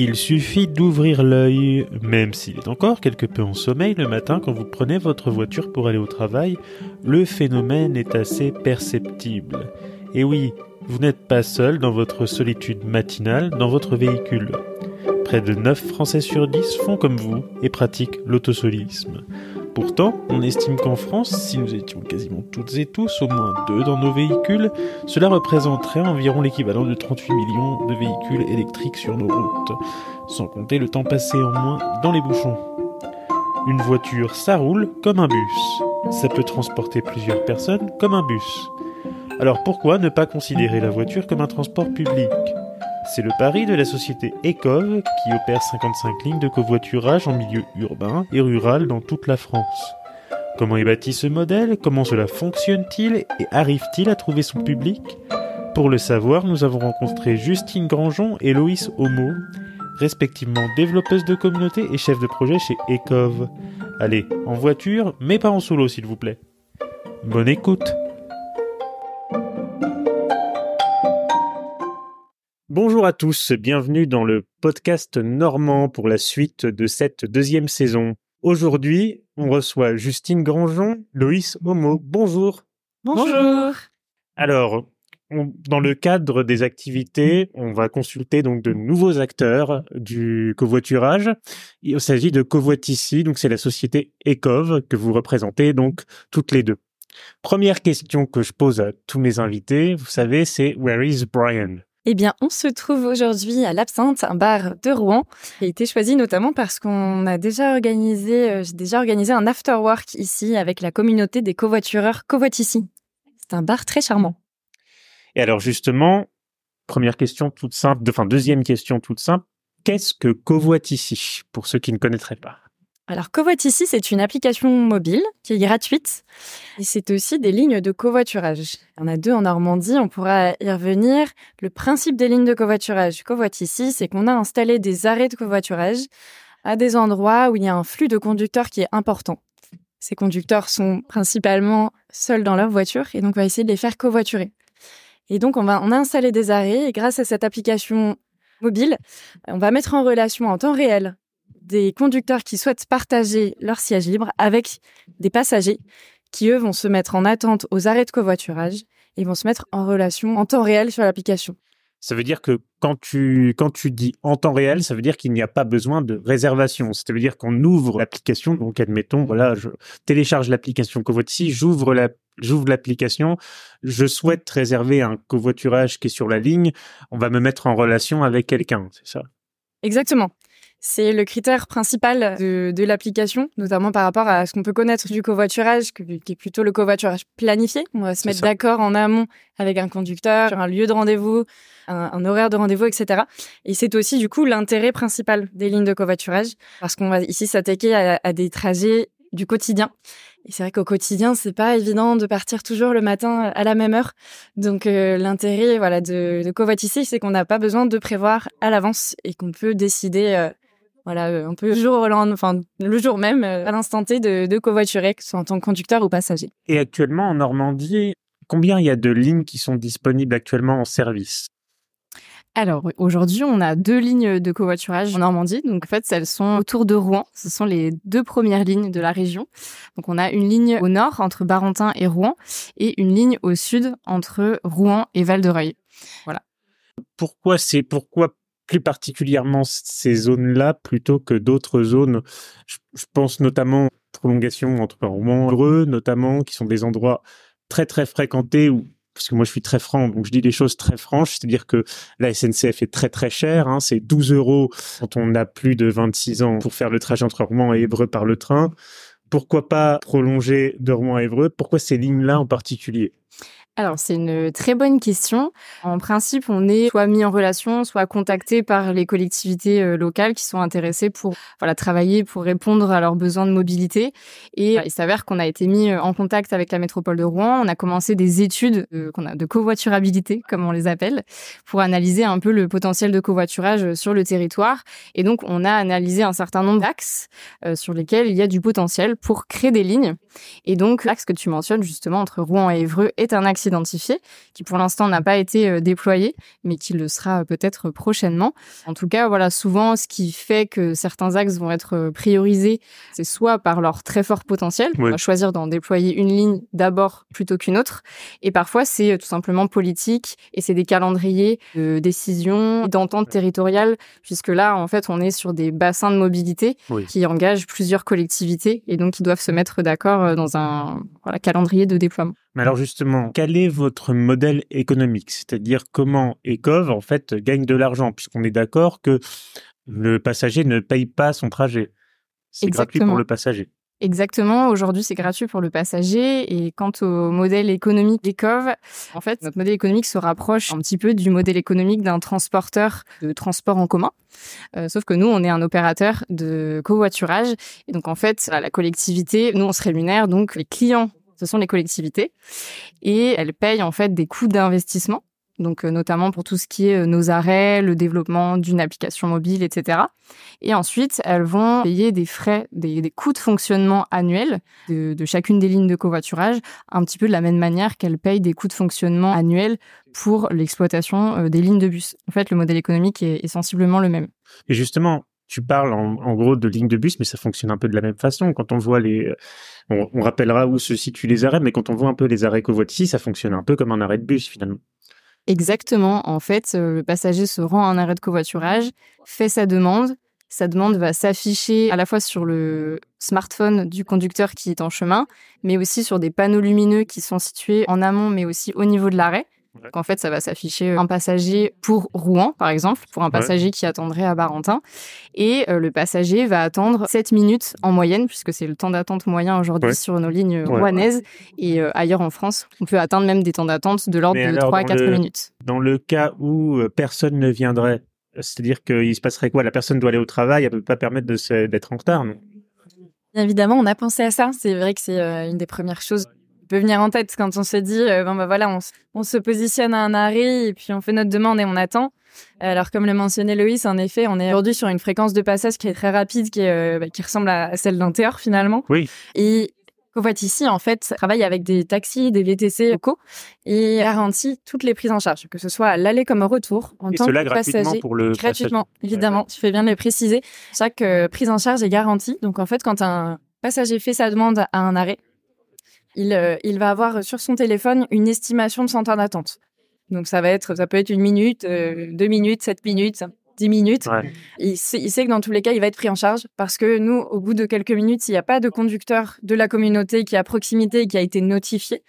Il suffit d'ouvrir l'œil, même s'il est encore quelque peu en sommeil le matin quand vous prenez votre voiture pour aller au travail, le phénomène est assez perceptible. Et oui, vous n'êtes pas seul dans votre solitude matinale dans votre véhicule. Près de 9 Français sur 10 font comme vous et pratiquent l'autosolisme. Pourtant, on estime qu'en France, si nous étions quasiment toutes et tous au moins deux dans nos véhicules, cela représenterait environ l'équivalent de 38 millions de véhicules électriques sur nos routes, sans compter le temps passé en moins dans les bouchons. Une voiture, ça roule comme un bus. Ça peut transporter plusieurs personnes comme un bus. Alors pourquoi ne pas considérer la voiture comme un transport public? C'est le pari de la société Ecov qui opère 55 lignes de covoiturage en milieu urbain et rural dans toute la France. Comment est bâti ce modèle? Comment cela fonctionne-t-il? Et arrive-t-il à trouver son public? Pour le savoir, nous avons rencontré Justine Grangeon et Loïs Homo, respectivement développeuses de communauté et chef de projet chez Ecov. Allez, en voiture, mais pas en solo s'il vous plaît. Bonne écoute Bonjour à tous, bienvenue dans le podcast normand pour la suite de cette deuxième saison. Aujourd'hui, on reçoit Justine Grangeon, Loïs Momo. Bonjour. Bonjour. Alors, dans le cadre des activités, on va consulter donc de nouveaux acteurs du covoiturage. Il s'agit de Covoitici, donc c'est la société Ecov que vous représentez donc toutes les deux. Première question que je pose à tous mes invités, vous savez, c'est Where is Brian? Eh bien, on se trouve aujourd'hui à l'Absinthe, un bar de Rouen, qui a été choisi notamment parce qu'on a déjà organisé, euh, j'ai déjà organisé un after work ici avec la communauté des covoitureurs Covoitici. C'est un bar très charmant. Et alors justement, première question toute simple, enfin deuxième question toute simple, qu'est-ce que Covoitici pour ceux qui ne connaîtraient pas? Alors, Covoitici, c'est une application mobile qui est gratuite et c'est aussi des lignes de covoiturage. Il y en a deux en Normandie, on pourra y revenir. Le principe des lignes de covoiturage Covoitici, c'est qu'on a installé des arrêts de covoiturage à des endroits où il y a un flux de conducteurs qui est important. Ces conducteurs sont principalement seuls dans leur voiture et donc on va essayer de les faire covoiturer. Et donc on va on a installé des arrêts et grâce à cette application mobile, on va mettre en relation en temps réel des conducteurs qui souhaitent partager leur siège libre avec des passagers qui, eux, vont se mettre en attente aux arrêts de covoiturage et vont se mettre en relation en temps réel sur l'application. Ça veut dire que quand tu, quand tu dis en temps réel, ça veut dire qu'il n'y a pas besoin de réservation. Ça veut dire qu'on ouvre l'application. Donc, admettons, voilà, je télécharge l'application Covoici, j'ouvre la, j'ouvre l'application, je souhaite réserver un covoiturage qui est sur la ligne. On va me mettre en relation avec quelqu'un, c'est ça? Exactement. C'est le critère principal de, l'application, notamment par rapport à ce qu'on peut connaître du covoiturage, qui est plutôt le covoiturage planifié. On va se mettre d'accord en amont avec un conducteur sur un lieu de rendez-vous, un, horaire de rendez-vous, etc. Et c'est aussi du coup l'intérêt principal des lignes de covoiturage, parce qu'on va ici s'attaquer à, des trajets du quotidien. Et c'est vrai qu'au quotidien, c'est pas évident de partir toujours le matin à la même heure. Donc euh, l'intérêt, voilà, de, de c'est qu'on n'a pas besoin de prévoir à l'avance et qu'on peut décider euh, voilà, euh, un peu le jour, enfin, le jour même, euh, à l'instant T, de, de covoiturer, que ce soit en tant que conducteur ou passager. Et actuellement, en Normandie, combien il y a de lignes qui sont disponibles actuellement en service? Alors aujourd'hui, on a deux lignes de covoiturage en Normandie. Donc en fait, elles sont autour de Rouen. Ce sont les deux premières lignes de la région. Donc on a une ligne au nord entre Barentin et Rouen et une ligne au sud entre Rouen et Val-de-Reuil. Voilà. Pourquoi c'est pourquoi plus particulièrement ces zones-là plutôt que d'autres zones. Je, pense notamment prolongation entre et Heureux, notamment, qui sont des endroits très très fréquentés où parce que moi je suis très franc, donc je dis des choses très franches, c'est-à-dire que la SNCF est très très chère, hein, c'est 12 euros quand on a plus de 26 ans pour faire le trajet entre Rouen et Évreux par le train. Pourquoi pas prolonger de Rouen à Évreux? Pourquoi ces lignes-là en particulier? Alors, c'est une très bonne question. En principe, on est soit mis en relation, soit contacté par les collectivités euh, locales qui sont intéressées pour voilà, travailler pour répondre à leurs besoins de mobilité. Et il s'avère qu'on a été mis euh, en contact avec la métropole de Rouen. On a commencé des études de, covoiturabilité, comme on les appelle, pour analyser un peu le potentiel de covoiturage sur le territoire. Et donc, on a analysé un certain nombre d'axes euh, sur lesquels il y a du potentiel pour créer des lignes. Et donc, l'axe que tu mentionnes justement entre Rouen et Évreux est un axe identifié, qui pour l'instant n'a pas été euh, déployé, mais qui le sera peut-être prochainement. En tout cas, voilà, souvent, ce qui fait que certains axes vont être priorisés, c'est soit par leur très fort potentiel, on va choisir d'en déployer une ligne d'abord plutôt qu'une autre, et parfois c'est tout simplement politique, et c'est des calendriers de décision, d'entente territoriale, puisque là, en fait, on est sur des bassins de mobilité qui engagent plusieurs collectivités, et donc qui doivent se mettre d'accord dans un voilà, calendrier de déploiement. Mais alors justement, quel est votre modèle économique? C'est-à-dire comment Ecov en fait gagne de l'argent puisqu'on est d'accord que le passager ne paye pas son trajet. C'est gratuit pour le passager. Exactement. Aujourd'hui, c'est gratuit pour le passager. Et quant au modèle économique d'Ecov, en fait, notre modèle économique se rapproche un petit peu du modèle économique d'un transporteur de transport en commun. Euh, sauf que nous, on est un opérateur de covoiturage. Et donc, en fait, la collectivité, nous, on se rémunère. Donc, les clients, ce sont les collectivités. Et elles payent, en fait, des coûts d'investissement donc euh, notamment pour tout ce qui est euh, nos arrêts, le développement d'une application mobile, etc. Et ensuite, elles vont payer des frais, des, coûts de fonctionnement annuels de, chacune des lignes de covoiturage, un petit peu de la même manière qu'elles payent des coûts de fonctionnement annuels pour l'exploitation euh, des lignes de bus. En fait, le modèle économique est, sensiblement le même. Et justement, tu parles en, gros de lignes de bus, mais ça fonctionne un peu de la même façon. Quand on voit les, on, on rappellera où se situent les arrêts, mais quand on voit un peu les arrêts covoitis, ça fonctionne un peu comme un arrêt de bus finalement. Exactement. En fait, euh, le passager se rend à un arrêt de covoiturage, fait sa demande. Sa demande va s'afficher à la fois sur le smartphone du conducteur qui est en chemin, mais aussi sur des panneaux lumineux qui sont situés en amont, mais aussi au niveau de l'arrêt. Donc en fait, ça va s'afficher un passager pour Rouen, par exemple, pour un passager qui attendrait à Barentin. Et euh, le passager va attendre 7 minutes en moyenne, puisque c'est le temps d'attente moyen aujourd'hui sur nos lignes rouennaises. Et euh, ailleurs en France, on peut atteindre même des temps d'attente de l'ordre de 3 à 4 minutes. Dans le cas où euh, personne ne viendrait, c'est-à-dire qu'il se passerait quoi? La personne doit aller au travail, elle ne peut pas permettre d'être en retard, non? Évidemment, on a pensé à ça. C'est vrai que c'est une des premières choses peut venir en tête quand on se dit euh, bon bah voilà on, on, se positionne à un arrêt et puis on fait notre demande et on attend. Alors comme le mentionnait Loïs, en effet, on est aujourd'hui sur une fréquence de passage qui est très rapide, qui, est, euh, bah, qui ressemble à celle d'un TER finalement. Oui. Et ici, en fait, travaille avec des taxis, des VTC locaux et garantit toutes les prises en charge, que ce soit à l'aller comme au retour, en tant que passager. Pour le gratuitement, évidemment. Tu fais bien de le préciser. Chaque euh, prise en charge est garantie. Donc, en fait, quand un passager fait sa demande à un arrêt, euh, il, va avoir sur son téléphone une estimation de son temps d'attente. Donc ça va être, ça peut être une minute, euh, deux minutes, sept minutes, dix minutes. Il, sait, que dans tous les cas, il va être pris en charge parce que nous, au bout de quelques minutes, s'il n'y a pas de conducteur de la communauté qui est à proximité et qui a été notifié,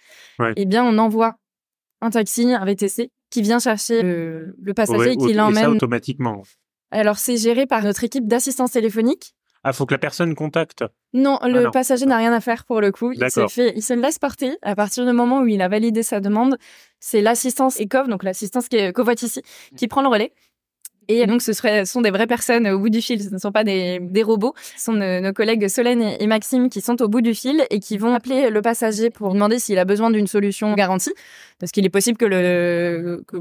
eh bien, on envoie un taxi, un VTC qui vient chercher le, passager et qui l'emmène. automatiquement. Alors, c'est géré par notre équipe d'assistance téléphonique ah, faut que la personne contacte. Non, ah, le passager n'a rien à faire pour le coup. Il se, fait, il se laisse porter à partir du moment où il a validé sa demande. C'est l'assistance ECOV, donc l'assistance qui est ici, qui prend le relais. Et donc, ce, sont des vraies personnes au bout du fil. Ce ne sont pas des, robots. Ce sont nos, collègues Solène et, Maxime qui sont au bout du fil et qui vont appeler le passager pour demander s'il a besoin d'une solution garantie. Parce qu'il est possible que le, que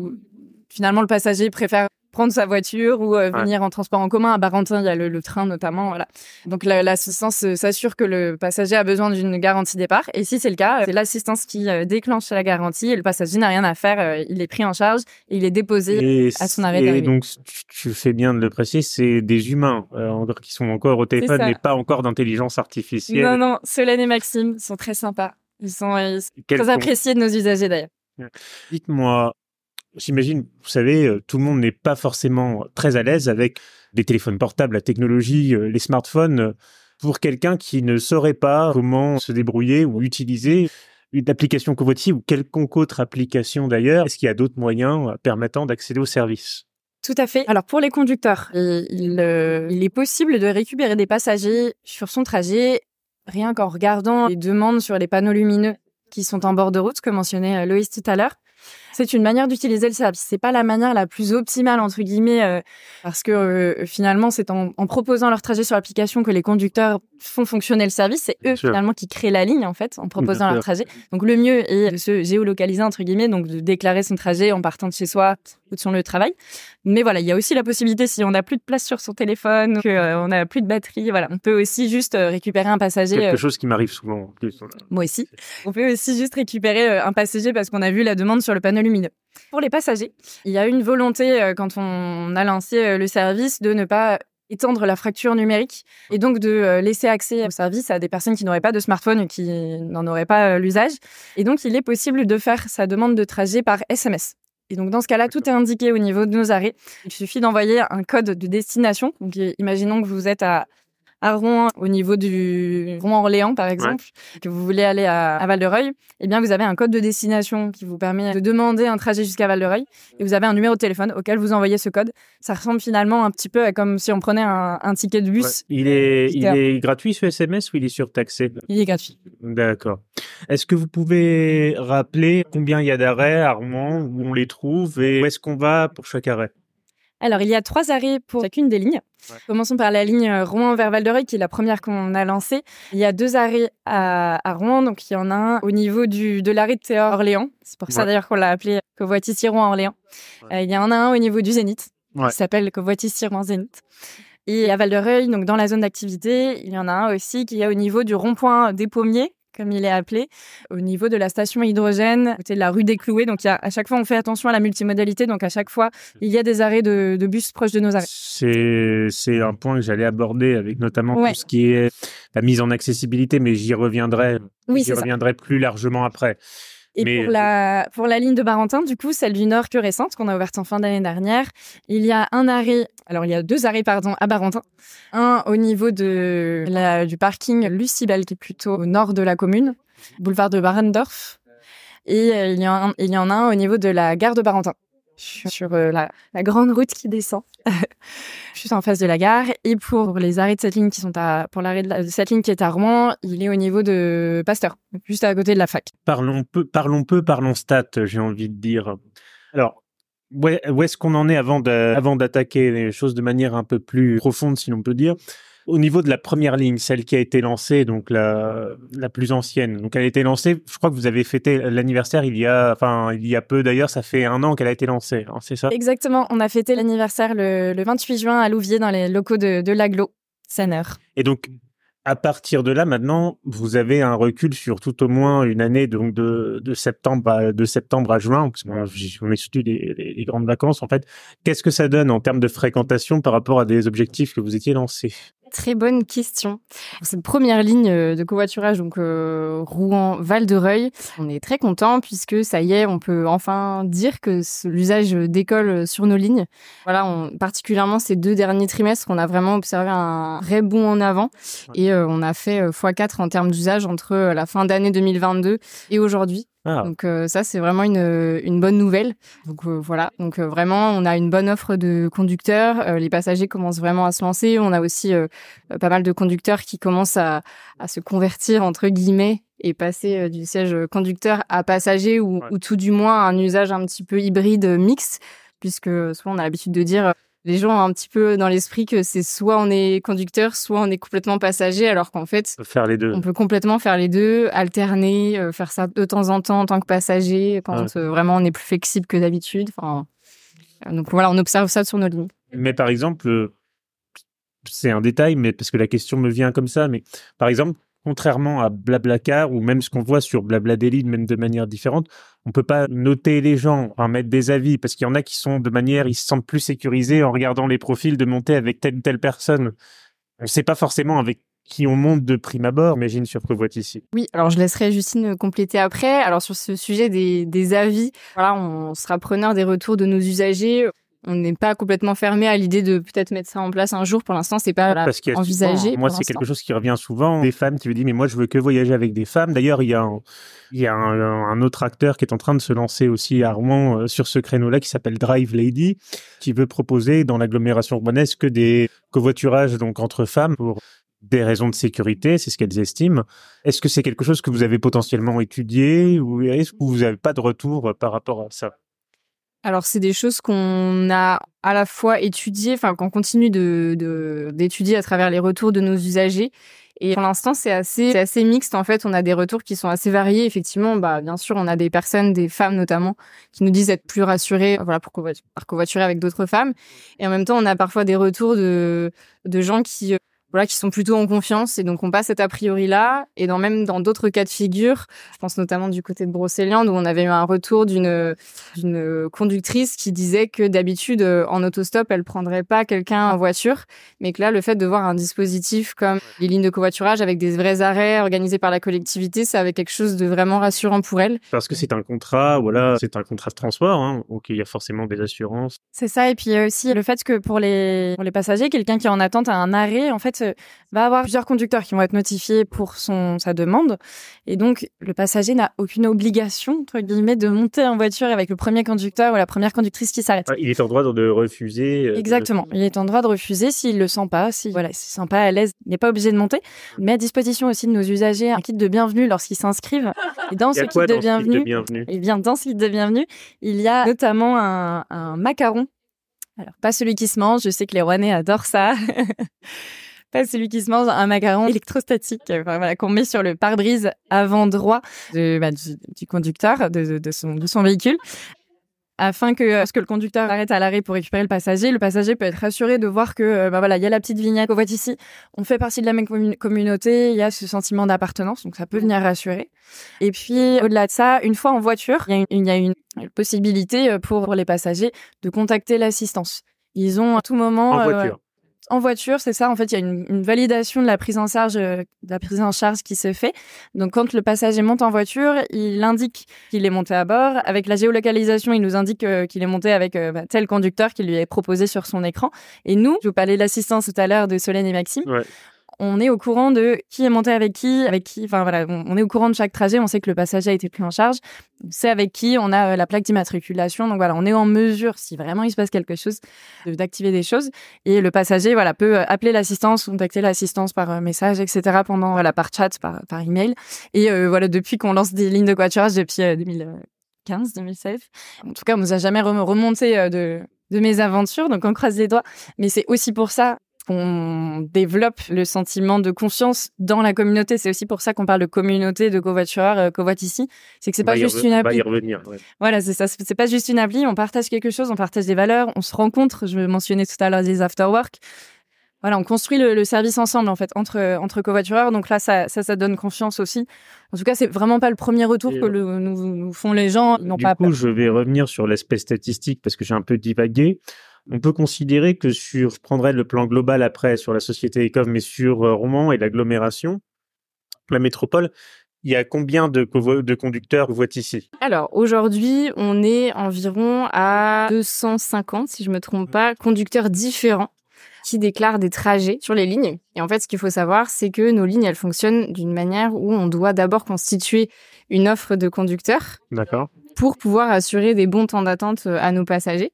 finalement le passager préfère prendre sa voiture ou euh, venir en transport en commun. À Barentin, il y a le, train notamment. Voilà. Donc l'assistance euh, s'assure que le passager a besoin d'une garantie départ. Et si c'est le cas, c'est l'assistance qui euh, déclenche la garantie et le passager n'a rien à faire. il est pris en charge et il est déposé à son arrêt Et donc tu fais bien de le préciser, c'est des humains qui sont encore au téléphone, mais pas encore d'intelligence artificielle. Non, non, Solène et Maxime sont très sympas. Ils sont, très appréciés de nos usagers d'ailleurs. Dites-moi, J'imagine, vous savez, euh, tout le monde n'est pas forcément très à l'aise avec les téléphones portables, la technologie, euh, les smartphones. Pour quelqu'un qui ne saurait pas comment se débrouiller ou utiliser une application covoiture ou quelconque autre application d'ailleurs, est-ce qu'il y a d'autres moyens euh, permettant d'accéder au service? Tout à fait. Alors pour les conducteurs, il, il, est possible de récupérer des passagers sur son trajet rien qu'en regardant les demandes sur les panneaux lumineux qui sont en bord de route, comme mentionnait Loïs tout à l'heure. C'est une manière d'utiliser le service. C'est pas la manière la plus optimale entre guillemets euh, parce que euh, finalement c'est en, proposant leur trajet sur l'application que les conducteurs font fonctionner le service. C'est eux finalement qui créent la ligne en fait en proposant leur trajet. Donc le mieux est de se géolocaliser entre guillemets, donc de déclarer son trajet en partant de chez soi ou de son lieu de travail. Mais voilà, il y a aussi la possibilité si on n'a plus de place sur son téléphone, que euh, on n'a plus de batterie, voilà, on peut aussi juste récupérer un passager. Quelque chose qui m'arrive souvent. Moi aussi. On peut aussi juste récupérer un passager parce qu'on a vu la demande sur le panneau Pour les passagers, il y a une volonté euh, quand on a lancé euh, le service de ne pas étendre la fracture numérique et donc de euh, laisser accès au service à des personnes qui n'auraient pas de smartphone ou qui n'en auraient pas l'usage. Et donc, il est possible de faire sa demande de trajet par SMS. Et donc, dans ce cas-là, tout est indiqué au niveau de nos arrêts. Il suffit d'envoyer un code de destination. Donc, imaginons que vous êtes à à Rouen, au niveau du Rouen-Orléans, par exemple, que vous voulez aller à, Val-de-Reuil, eh bien, vous avez un code de destination qui vous permet de demander un trajet jusqu'à Val-de-Reuil et vous avez un numéro de téléphone auquel vous envoyez ce code. Ça ressemble finalement un petit peu à comme si on prenait un, ticket de bus. Il est, il est gratuit ce SMS ou il est surtaxé? Il est gratuit. D'accord. Est-ce que vous pouvez rappeler combien il y a d'arrêts à Rouen, où on les trouve et où est-ce qu'on va pour chaque arrêt? Alors, il y a trois arrêts pour chacune des lignes. Commençons par la ligne Rouen vers Val de Reuil, qui est la première qu'on a lancée. Il y a deux arrêts à, Rouen, donc il y en a un au niveau du, de l'arrêt de Théor Orléans. C'est pour ça d'ailleurs qu'on l'a appelé Covoitissier Rouen Orléans. Euh, il y en a un au niveau du Zénith, qui s'appelle Covoitissier Rouen Zénith. Et à Val de Reuil, donc dans la zone d'activité, il y en a un aussi qui est au niveau du rond-point des Pommiers, comme il est appelé, au niveau de la station hydrogène, côté de la rue des Clouets. Donc, il y a, à chaque fois, on fait attention à la multimodalité. Donc, à chaque fois, il y a des arrêts de, bus proches de nos arrêts. C'est un point que j'allais aborder avec notamment tout ce qui est la mise en accessibilité, mais j'y reviendrai, oui, j'y reviendrai plus largement après. Et pour, la, pour la ligne de Barentin, du coup, celle du Nord que récente, qu'on a ouverte en fin d'année dernière, il y a un arrêt, alors il y a deux arrêts, pardon, à Barentin. Un au niveau de la, du parking Lucibel, qui est plutôt au nord de la commune, boulevard de Barendorf. Et euh, il, y en, il y en a un au niveau de la gare de Barentin sur euh, la, grande route qui descend, juste en face de la gare. Et pour les arrêts de cette ligne qui sont à, pour l'arrêt de, cette ligne qui est à Rouen, il est au niveau de Pasteur, juste à côté de la fac. Parlons peu, parlons peu, parlons stats, j'ai envie de dire. Alors, où est-ce qu'on en est avant d'attaquer les choses de manière un peu plus profonde, si l'on peut dire? Au niveau de la première ligne, celle qui a été lancée, donc la, la plus ancienne, donc elle a été lancée, je crois que vous avez fêté l'anniversaire il y a, enfin, il y a peu d'ailleurs, ça fait un an qu'elle a été lancée, hein, c'est ça? Exactement, on a fêté l'anniversaire le, le, 28 juin à Louviers dans les locaux de, de l'Aglo, Sanner. Et donc, à partir de là, maintenant, vous avez un recul sur tout au moins une année, donc de, de septembre à de septembre à juin. Parce on est les, les, grandes vacances en fait. Qu'est-ce que ça donne en termes de fréquentation par rapport à des objectifs que vous étiez lancés? Très bonne question. Cette première ligne euh, de covoiturage, donc euh, Rouen-Val de Reuil, on est très content puisque ça y est, on peut enfin dire que l'usage décolle sur nos lignes. Voilà, on, particulièrement ces deux derniers trimestres, on a vraiment observé un vrai bond en avant et euh, on a fait x4 en termes d'usage entre la fin d'année 2022 et aujourd'hui. Ah. Donc euh, ça c'est vraiment une, une bonne nouvelle. Donc euh, voilà, donc euh, vraiment on a une bonne offre de conducteurs, les passagers commencent vraiment à se lancer, on a aussi pas mal de conducteurs qui commencent à, à se convertir entre guillemets et passer du siège conducteur à passager ou, ou tout du moins un usage un petit peu hybride mix puisque soit on a l'habitude de dire les gens ont un petit peu dans l'esprit que c'est soit on est conducteur, soit on est complètement passager, alors qu'en fait, on peut faire les deux. On peut complètement faire les deux, alterner, euh, faire ça de temps en temps en tant que passager, quand euh, vraiment on est plus flexible que d'habitude. Enfin, euh, donc voilà, on observe ça sur nos lignes. Mais par exemple, c'est un détail, mais parce que la question me vient comme ça, mais par exemple, contrairement à Blablacar ou même ce qu'on voit sur Blabladelli, même de manière différente, on peut pas noter les gens, en mettre des avis, parce qu'il y en a qui sont de manière, ils se sentent plus sécurisés en regardant les profils de monter avec telle ou telle personne. On ne sait pas forcément avec qui on monte de prime abord, imagine sur ici. Oui, alors je laisserai Justine compléter après. Alors sur ce sujet des, des avis, voilà, on sera preneur des retours de nos usagers on n'est pas complètement fermé à l'idée de peut-être mettre ça en place un jour. Pour l'instant, c'est pas Parce envisagé. moi, c'est quelque chose qui revient souvent. Des femmes qui me disent, mais moi, je veux que voyager avec des femmes. D'ailleurs, il y a un, il y a un, autre acteur qui est en train de se lancer aussi à Rouen euh, sur ce créneau-là qui s'appelle Drive Lady, qui veut proposer dans l'agglomération urbanaise que des covoiturages donc entre femmes pour des raisons de sécurité, c'est ce qu'elles estiment. Est-ce que c'est quelque chose que vous avez potentiellement étudié ou est-ce que vous n'avez pas de retour par rapport à ça? Alors c'est des choses qu'on a à la fois étudiées, enfin qu'on continue de d'étudier à travers les retours de nos usagers. Et pour l'instant, c'est assez, assez mixte. En fait, on a des retours qui sont assez variés. Effectivement, bah, bien sûr, on a des personnes, des femmes notamment, qui nous disent être plus rassurées, voilà, pour covoiturer avec d'autres femmes. Et en même temps, on a parfois des retours de, de gens qui, voilà, qui sont plutôt en confiance et donc on passe cet a priori là et dans même dans d'autres cas de figure, je pense notamment du côté de Brocéliande où on avait eu un retour d'une d'une conductrice qui disait que d'habitude euh, en autostop elle prendrait pas quelqu'un en voiture, mais que là le fait de voir un dispositif comme les lignes de covoiturage avec des vrais arrêts organisés par la collectivité, ça avait quelque chose de vraiment rassurant pour elle. Parce que c'est un contrat, voilà, c'est un contrat de transport, hein, donc il y a forcément des assurances. C'est ça et puis aussi le fait que pour les pour les passagers, quelqu'un qui est en attente à un arrêt, en fait va avoir plusieurs conducteurs qui vont être notifiés pour son sa demande et donc le passager n'a aucune obligation entre guillemets de monter en voiture avec le premier conducteur ou la première conductrice qui s'arrête. Il est en droit de refuser. Euh, Exactement, il est en droit de refuser s'il le sent pas, si voilà, s'il se sent pas à l'aise, il n'est pas obligé de monter. Mais à disposition aussi de nos usagers un kit de bienvenue lorsqu'ils s'inscrivent. Et dans ce kit, de bienvenue, et eh bien dans ce kit de bienvenue, il y a notamment un, un macaron alors, pas celui qui se mange, je sais que les Rouennais adorent ça. pas celui qui se mange un macaron électrostatique voilà, qu'on met sur le pare-brise avant droit de, bah, du, conducteur de, de, son, de son véhicule afin que lorsque le conducteur arrête à l'arrêt pour récupérer le passager, le passager peut être rassuré de voir que euh, bah voilà, il y a la petite vignette qu'on voit ici, on fait partie de la même communauté, il y a ce sentiment d'appartenance, donc ça peut venir rassurer. Et puis au-delà de ça, une fois en voiture, il y a une, il y a une possibilité euh, pour, les passagers de contacter l'assistance. Ils ont à tout moment en voiture. Euh, en voiture, c'est ça. En fait, il y a une, validation de la prise en charge, euh, de la prise en charge qui se fait. Donc, quand le passager monte en voiture, il indique qu'il est monté à bord. Avec la géolocalisation, il nous indique euh, qu'il est monté avec euh, bah, tel conducteur qui lui est proposé sur son écran. Et nous, je vous parlais de l'assistance tout à l'heure de Solène et Maxime. On est au courant de qui est monté avec qui, avec qui. Enfin voilà, on, est au courant de chaque trajet. On sait que le passager a été pris en charge. On sait avec qui on a euh, la plaque d'immatriculation. Donc voilà, on est en mesure, si vraiment il se passe quelque chose, d'activer des choses. Et le passager, voilà, peut euh, appeler l'assistance, contacter l'assistance par euh, message, etc. Pendant voilà par chat, par par email. Et voilà, depuis qu'on lance des lignes de covoiturage depuis 2015, 2016. En tout cas, on nous a jamais remonté de de mes aventures, donc on croise les doigts. Mais c'est aussi pour ça qu'on développe le sentiment de confiance dans la communauté. C'est aussi pour ça qu'on parle de communauté, de covoitureurs, euh, ici. C'est que c'est pas juste une appli. Voilà, c'est ça. C'est pas juste une appli. On partage quelque chose, on partage des valeurs, on se rencontre. Je mentionnais tout à l'heure des afterwork. Voilà, on construit le, service ensemble en fait entre entre covoitureurs. Donc là, ça, ça, ça donne confiance aussi. En tout cas, c'est vraiment pas le premier retour que nous, font les gens. Ils du pas coup, je vais revenir sur l'aspect statistique parce que j'ai un peu divagué on peut considérer que sur, je prendrai le plan global après sur la société ECOV, mais sur euh, Rouen et l'agglomération, la métropole, il y a combien de, de conducteurs êtes ici Alors aujourd'hui, on est environ à 250, si je me trompe pas, conducteurs différents qui déclarent des trajets sur les lignes. Et en fait, ce qu'il faut savoir, c'est que nos lignes, elles fonctionnent d'une manière où on doit d'abord constituer une offre de conducteurs. D'accord pour pouvoir assurer des bons temps d'attente euh, à nos passagers.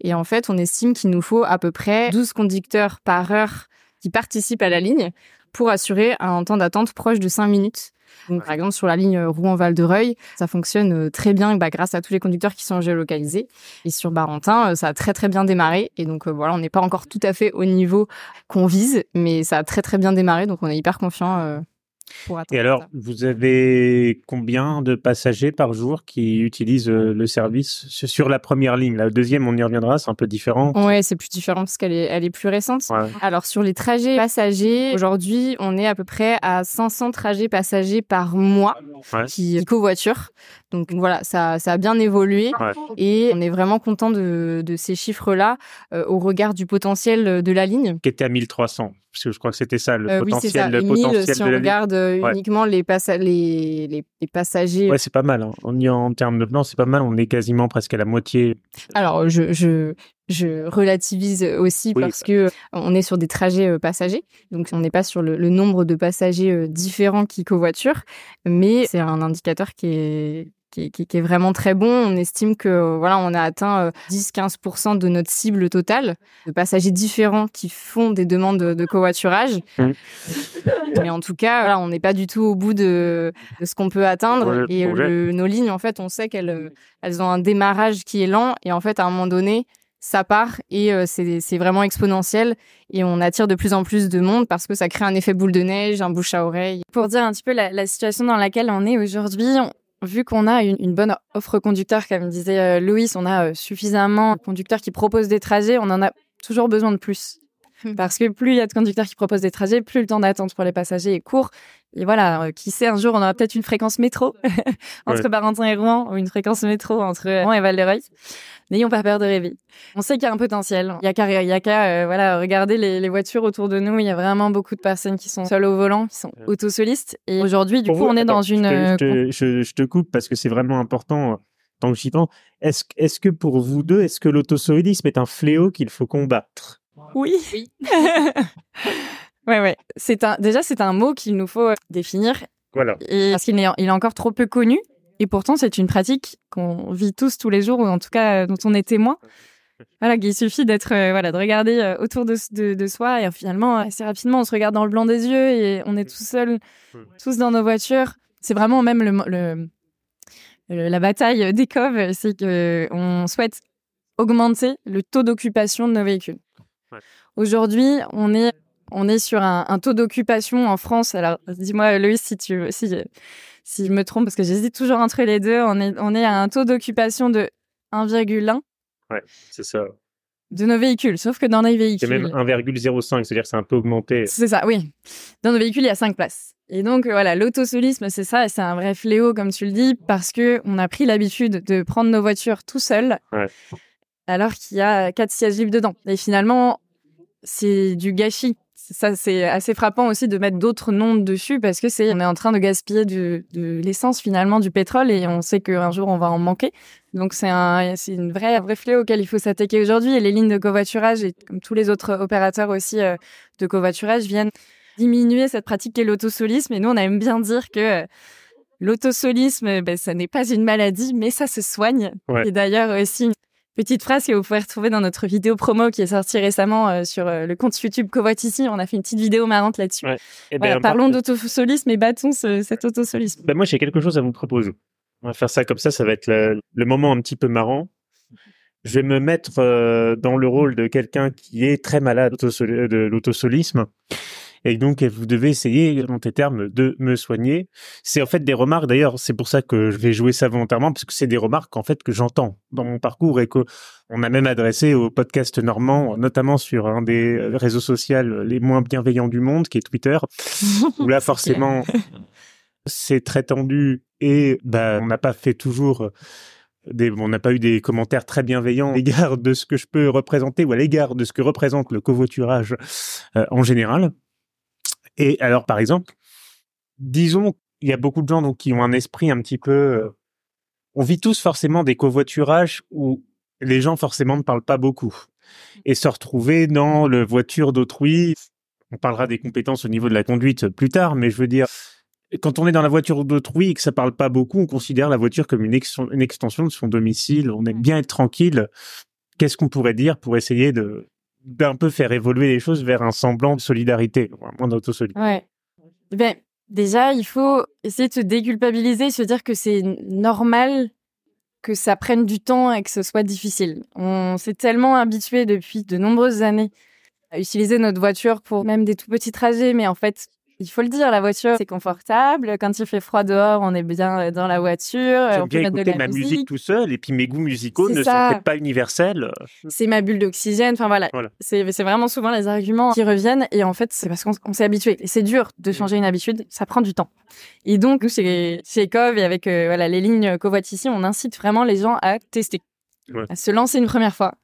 Et en fait, on estime qu'il nous faut à peu près 12 conducteurs par heure qui participent à la ligne pour assurer un temps d'attente proche de 5 minutes. Donc, par exemple, sur la ligne Rouen-Val de Reuil, ça fonctionne euh, très bien bah, grâce à tous les conducteurs qui sont géolocalisés. Et sur Barentin, euh, ça a très très bien démarré. Et donc voilà, on n'est pas encore tout à fait au niveau qu'on vise, mais ça a très très bien démarré. Donc on est hyper confiant et alors, vous avez combien de passagers par jour qui utilisent euh, le service sur la première ligne? La deuxième, on y reviendra, c'est un peu différent. Ouais, c'est plus différent parce qu'elle est, elle est plus récente. Alors, sur les trajets passagers, aujourd'hui, on est à peu près à 500 trajets passagers par mois qui covoiturent. Donc voilà, ça, ça a bien évolué et on est vraiment content de, de ces chiffres-là euh, au regard du potentiel de la ligne. Qui était à 1300 parce que je crois que c'était ça le euh, potentiel, le potentiel si on regarde euh, uniquement les, les, les, passagers. Ouais, c'est pas mal. Hein. On y en termes de plan, c'est pas mal. On est quasiment presque à la moitié. Alors, je, je, je relativise aussi parce que on est sur des trajets passagers, donc on n'est pas sur le, le, nombre de passagers différents qui covoiturent, mais c'est un indicateur qui est qui est, qui, est, vraiment très bon. On estime que voilà, on a atteint 10-15% euh, de notre cible totale de passagers différents qui font des demandes de, covoiturage. Mmh. Mais en tout cas, voilà, on n'est pas du tout au bout de, de ce qu'on peut atteindre. et nos lignes, en fait, on sait qu'elles elles ont un démarrage qui est lent. Et en fait, à un moment donné, ça part et euh, c'est vraiment exponentiel et on attire de plus en plus de monde parce que ça crée un effet boule de neige, un bouche à oreille. Pour dire un petit peu la, la situation dans laquelle on est aujourd'hui, vu qu'on a une, bonne offre conducteur, comme disait euh, Louis, on a euh, suffisamment de conducteurs qui proposent des trajets, on en a toujours besoin de plus. Parce que plus il y a de conducteurs qui proposent des trajets, plus le temps d'attente pour les passagers est court. Et voilà, euh, qui sait, un jour, on aura peut-être une fréquence métro entre ouais. Barentin et Rouen ou une fréquence métro entre Rouen et Val-de-Reuil. N'ayons pas peur de rêver. On sait qu'il y a un potentiel. Il y a qu'à, il y a qu'à, voilà, regarder les, les, voitures autour de nous. Il y a vraiment beaucoup de personnes qui sont seules au volant, qui sont autosolistes. Et aujourd'hui, du coup, on est dans une. Je te, je, je te, coupe parce que c'est vraiment important. Tant que j'y pense, est-ce, est-ce que pour vous deux, est-ce que l'autosolisme est un fléau qu'il faut combattre? Oui. Oui. ouais, ouais. C'est un, déjà, c'est un mot qu'il nous faut définir. Voilà. Et parce qu'il est, il est encore trop peu connu. Et pourtant, c'est une pratique qu'on vit tous tous les jours, ou en tout cas dont on est témoin. Voilà, il suffit d'être, euh, voilà, de regarder euh, autour de, de, de, soi et finalement assez rapidement, on se regarde dans le blanc des yeux et on est tout seul, tous dans nos voitures. C'est vraiment même le, le, la bataille des coves, c'est que on souhaite augmenter le taux d'occupation de nos véhicules. Ouais. Aujourd'hui, on est on est sur un, un taux d'occupation en France. Alors, dis-moi, Loïs, si tu si si je me trompe, parce que j'hésite toujours entre les deux, on est, on est à un taux d'occupation de 1,1. Ouais, c'est ça. De nos véhicules, sauf que dans les véhicules. C'est même 1,05, c'est-à-dire que c'est un peu augmenté. C'est ça, oui. Dans nos véhicules, il y a 5 places. Et donc, voilà, l'autosolisme, c'est ça, c'est un vrai fléau, comme tu le dis, parce que on a pris l'habitude de prendre nos voitures tout seul, ouais. alors qu'il y a 4 sièges libres dedans. Et finalement, c'est du gâchis ça c'est assez frappant aussi de mettre d'autres noms dessus parce que c'est on est en train de gaspiller de l'essence finalement du pétrole et on sait qu'un jour on va en manquer. Donc c'est un c'est une vraie vrai fléau auquel il faut s'attaquer aujourd'hui et les lignes de covoiturage et comme tous les autres opérateurs aussi euh, de covoiturage viennent diminuer cette pratique qu'est l'autosolisme et nous on aime bien dire que euh, L'autosolisme, ben, ça n'est pas une maladie, mais ça se soigne. Ouais. Et d'ailleurs aussi, Petite phrase que vous pouvez retrouver dans notre vidéo promo qui est sortie récemment euh, sur euh, le compte YouTube Covoit ici. On a fait une petite vidéo marrante là-dessus. Ouais. Eh ben, parlons d'autosolisme et battons ce, cet autosolisme. Ben moi, j'ai quelque chose à vous proposer. On va faire ça comme ça. Ça va être le, le moment un petit peu marrant. Je vais me mettre euh, dans le rôle de quelqu'un qui est très malade de l'autosolisme et donc vous devez essayer, dans tes termes, de me soigner. C'est en fait des remarques, d'ailleurs, c'est pour ça que je vais jouer ça volontairement, parce que c'est des remarques en fait que j'entends dans mon parcours et que on a même adressé au podcast normand, notamment sur un des réseaux sociaux les moins bienveillants du monde, qui est Twitter, où là forcément c'est très tendu et ben on n'a pas fait toujours des, on n'a pas eu des commentaires très bienveillants à l'égard de ce que je peux représenter ou à l'égard de ce que représente le covoiturage euh, en général. Et alors, par exemple, disons, il y a beaucoup de gens donc qui ont un esprit un petit peu. Euh, on vit tous forcément des covoiturages où les gens forcément ne parlent pas beaucoup et se retrouver dans le voiture d'autrui. On parlera des compétences au niveau de la conduite plus tard, mais je veux dire, quand on est dans la voiture d'autrui et que ça parle pas beaucoup, on considère la voiture comme une, ex une extension de son domicile. On aime bien être tranquille. Qu'est-ce qu'on pourrait dire pour essayer de d'un peu faire évoluer les choses vers un semblant de solidarité, moins d'autosolidarité. Ouais. Ben, déjà, il faut essayer de se déculpabiliser, se dire que c'est normal que ça prenne du temps et que ce soit difficile. On s'est tellement habitué depuis de nombreuses années à utiliser notre voiture pour même des tout petits trajets, mais en fait, il faut le dire, la voiture, c'est confortable. Quand il fait froid dehors, on est bien euh, dans la voiture. J'aime bien écouter ma musique. tout seul, et puis mes goûts musicaux ne sont peut-être pas universels. C'est ma bulle d'oxygène. Enfin voilà, voilà. c'est vraiment souvent les arguments qui reviennent, et en fait, c'est parce qu'on s'est habitué. Et c'est dur de changer une habitude, ça prend du temps. Et donc, nous, chez, chez et avec euh, voilà les lignes Covoit ici, on incite vraiment les gens à tester, ouais. à se lancer une première fois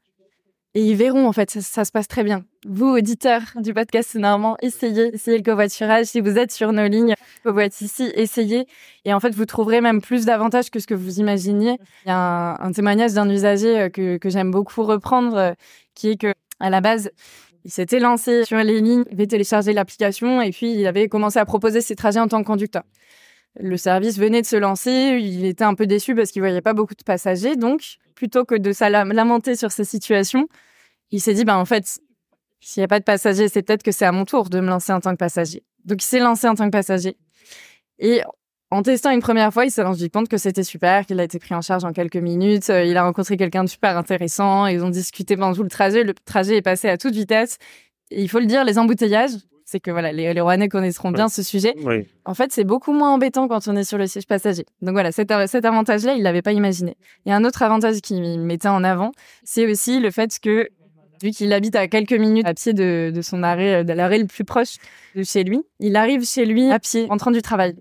et ils verront, en fait, ça, se passe très bien. Vous, auditeurs du podcast Normand, essayez, essayez le covoiturage. Si vous êtes sur nos lignes covoit ici, essayez. Et en fait, vous trouverez même plus d'avantages que ce que vous imaginiez. Il y a un, un témoignage d'un usager euh, que, que j'aime beaucoup reprendre, euh, qui est que, à la base, il s'était lancé sur les lignes, il avait téléchargé l'application et puis il avait commencé à proposer ses trajets en tant que conducteur. Le service venait de se lancer, il était un peu déçu parce qu'il voyait pas beaucoup de passagers. Donc, plutôt que de se lamenter sur ces situations, il s'est dit, bah, en fait, s'il n'y a pas de passagers, c'est peut-être que c'est à mon tour de me lancer en tant que passager. Donc, il s'est lancé en tant que passager. Et en testant une première fois, il s'est rendu compte que c'était super, qu'il a été pris en charge en quelques minutes. Euh, il a rencontré quelqu'un de super intéressant. Ils ont discuté pendant tout le trajet. Le trajet est passé à toute vitesse. Et il faut le dire, les embouteillages, c'est que voilà, les, les Rouennais connaîtront bien ce sujet. En fait, c'est beaucoup moins embêtant quand on est sur le siège passager. Donc voilà, cet, cet avantage-là, il l'avait pas imaginé. Et un autre avantage qu'il mettait en avant, c'est aussi le fait que vu qu'il habite à quelques minutes à pied de, de son arrêt, de l'arrêt le plus proche de chez lui, il arrive chez lui à pied, en train du travail.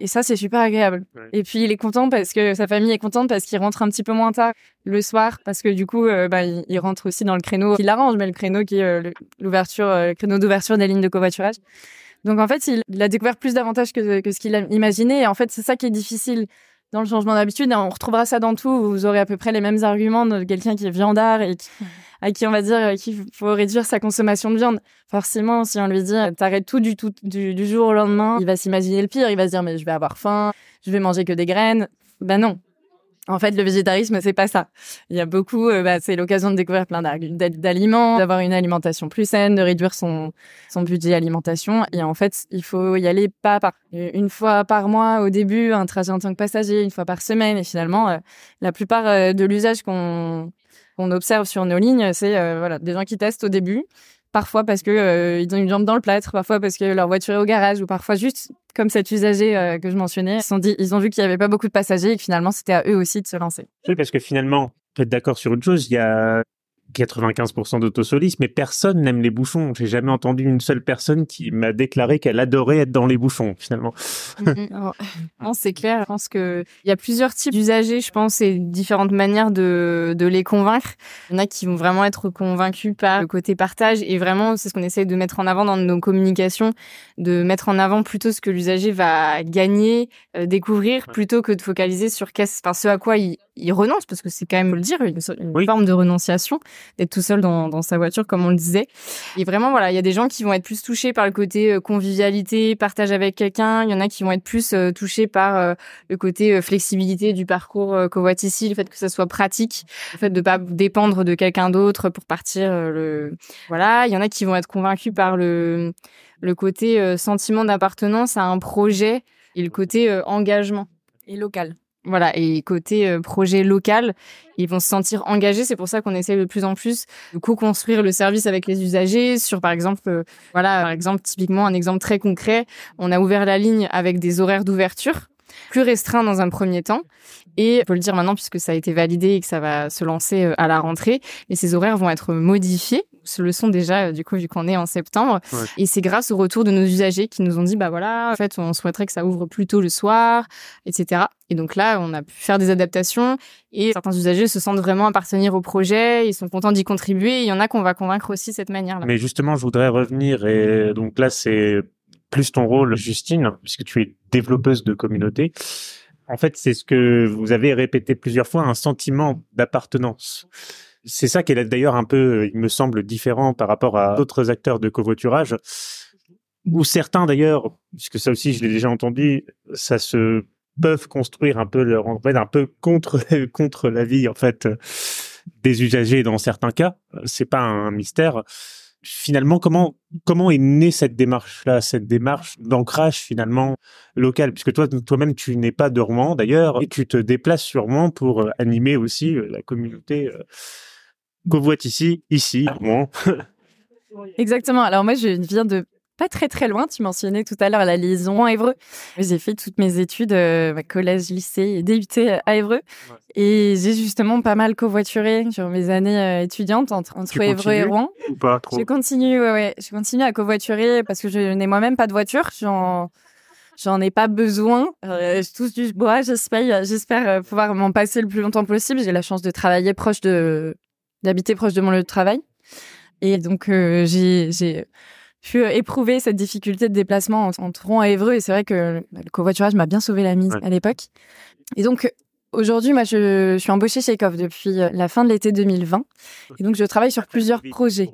Et ça, c'est super agréable. Et puis, il est content parce que sa famille est contente parce qu'il rentre un petit peu moins tard le soir parce que du coup, euh, bah, il, rentre aussi dans le créneau qu'il arrange, mais le créneau qui est euh, l'ouverture, euh, le créneau d'ouverture des lignes de covoiturage. Donc, en fait, il, a découvert plus d'avantages que, que ce qu'il a imaginé. Et en fait, c'est ça qui est difficile dans le changement d'habitude. On retrouvera ça dans tout. Vous aurez à peu près les mêmes arguments de quelqu'un qui est viandard et qui, à qui on va dire qu'il faut réduire sa consommation de viande. Forcément, si on lui dit t'arrêtes tout du tout du, jour au lendemain, il va s'imaginer le pire. Il va se dire mais je vais avoir faim, je vais manger que des graines. Ben non. En fait, le végétarisme, c'est pas ça. Il y a beaucoup, euh, bah, c'est l'occasion de découvrir plein d'aliments, d'avoir une alimentation plus saine, de réduire son, son budget alimentation. Et en fait, il faut y aller pas par une fois par mois au début, un trajet en tant que passager, une fois par semaine. Et finalement, euh, la plupart euh, de l'usage qu'on qu'on observe sur nos lignes, c'est euh, voilà des gens qui testent au début, parfois parce que euh, ils ont une jambe dans le plâtre, parfois parce que leur voiture est au garage, ou parfois juste comme cet usager euh, que je mentionnais, ils, dit, ils ont vu qu'il y avait pas beaucoup de passagers et que finalement c'était à eux aussi de se lancer. Oui, parce que finalement, être d'accord sur une chose, il y a 95% d'autosolisme, mais personne n'aime les bouchons. J'ai jamais entendu une seule personne qui m'a déclaré qu'elle adorait être dans les bouchons, finalement. Mm-hmm. non, c'est clair. Je pense qu'il y a plusieurs types d'usagers, je pense, et différentes manières de, de les convaincre. Il y en a qui vont vraiment être convaincus par le côté partage, et vraiment, c'est ce qu'on essaie de mettre en avant dans nos communications, de mettre en avant plutôt ce que l'usager va gagner, euh, découvrir, plutôt que de focaliser sur enfin, ce à quoi il, il renonce parce que c'est quand même le dire une, forme de renonciation d'être tout seul dans, dans, sa voiture comme on le disait. Et vraiment voilà il y a des gens qui vont être plus touchés par le côté euh, convivialité partage avec quelqu'un. Il y en a qui vont être plus euh, touchés par euh, le côté flexibilité du parcours covoite ici le fait que ça soit pratique le fait de pas dépendre de quelqu'un d'autre pour partir le voilà. Il y en a qui vont être convaincus par le le côté sentiment d'appartenance à un projet et le côté engagement. Et local voilà, et côté euh, projet local, ils vont se sentir engagés. C'est pour ça qu'on essaie de plus en plus de co-construire le service avec les usagers. Sur par exemple, euh, voilà, par exemple typiquement un exemple très concret, on a ouvert la ligne avec des horaires d'ouverture plus restreints dans un premier temps. Et on peut le dire maintenant puisque ça a été validé et que ça va se lancer euh, à la rentrée. Et ces horaires vont être modifiés. Se le sont déjà du coup vu qu'on est en septembre. Et c'est grâce au retour de nos usagers qui nous ont dit bah voilà en fait on souhaiterait que ça ouvre plus tôt le soir etc et donc là on a pu faire des adaptations et certains usagers se sentent vraiment appartenir au projet. Ils sont contents d'y contribuer. Il y en a qu'on va convaincre aussi de cette manière là mais justement je voudrais revenir et donc là c'est plus ton rôle Justine puisque tu es développeuse de communauté en fait, c'est ce que vous avez répété plusieurs fois, un sentiment d'appartenance. C'est ça qui est d'ailleurs un peu, il me semble, différent par rapport à d'autres acteurs de covoiturage, ou certains d'ailleurs, puisque ça aussi je l'ai déjà entendu, ça se peuvent construire un peu leur un peu contre contre la vie en fait des usagers dans certains cas. C'est pas un mystère. Finalement, comment comment est née cette démarche là, cette démarche d'ancrage finalement local, puisque toi toi-même tu n'es pas de Rouen d'ailleurs et tu te déplaces sur Rouen pour animer aussi la communauté euh, ici, ici, moi. Exactement. Alors moi, je viens de pas très très loin. Tu mentionnais tout à l'heure la liaison à Évreux. J'ai fait toutes mes études, euh, collège, lycée et DUT à Évreux. Et j'ai justement pas mal covoituré sur mes années euh, étudiantes entre, entre Évreux et Rouen. Ou pas trop? Je continue, ouais, ouais. Je continue à covoiturer parce que je n'ai moi-même pas de voiture. J'en j'en ai pas besoin. Euh, je touche du bois, j'espère, j'espère euh, pouvoir m'en passer le plus longtemps possible. J'ai la chance de travailler proche de d'habiter proche de mon lieu de travail. Et donc, j'ai, j'ai pu éprouver cette difficulté de déplacement entre Rouen et Évreux. Et c'est vrai que le covoiturage m'a bien sauvé la mise à l'époque. Et donc, aujourd'hui, moi, je, suis embauchée chez ECOF depuis euh, la fin de l'été 2020. Et donc, je travaille sur plusieurs projets.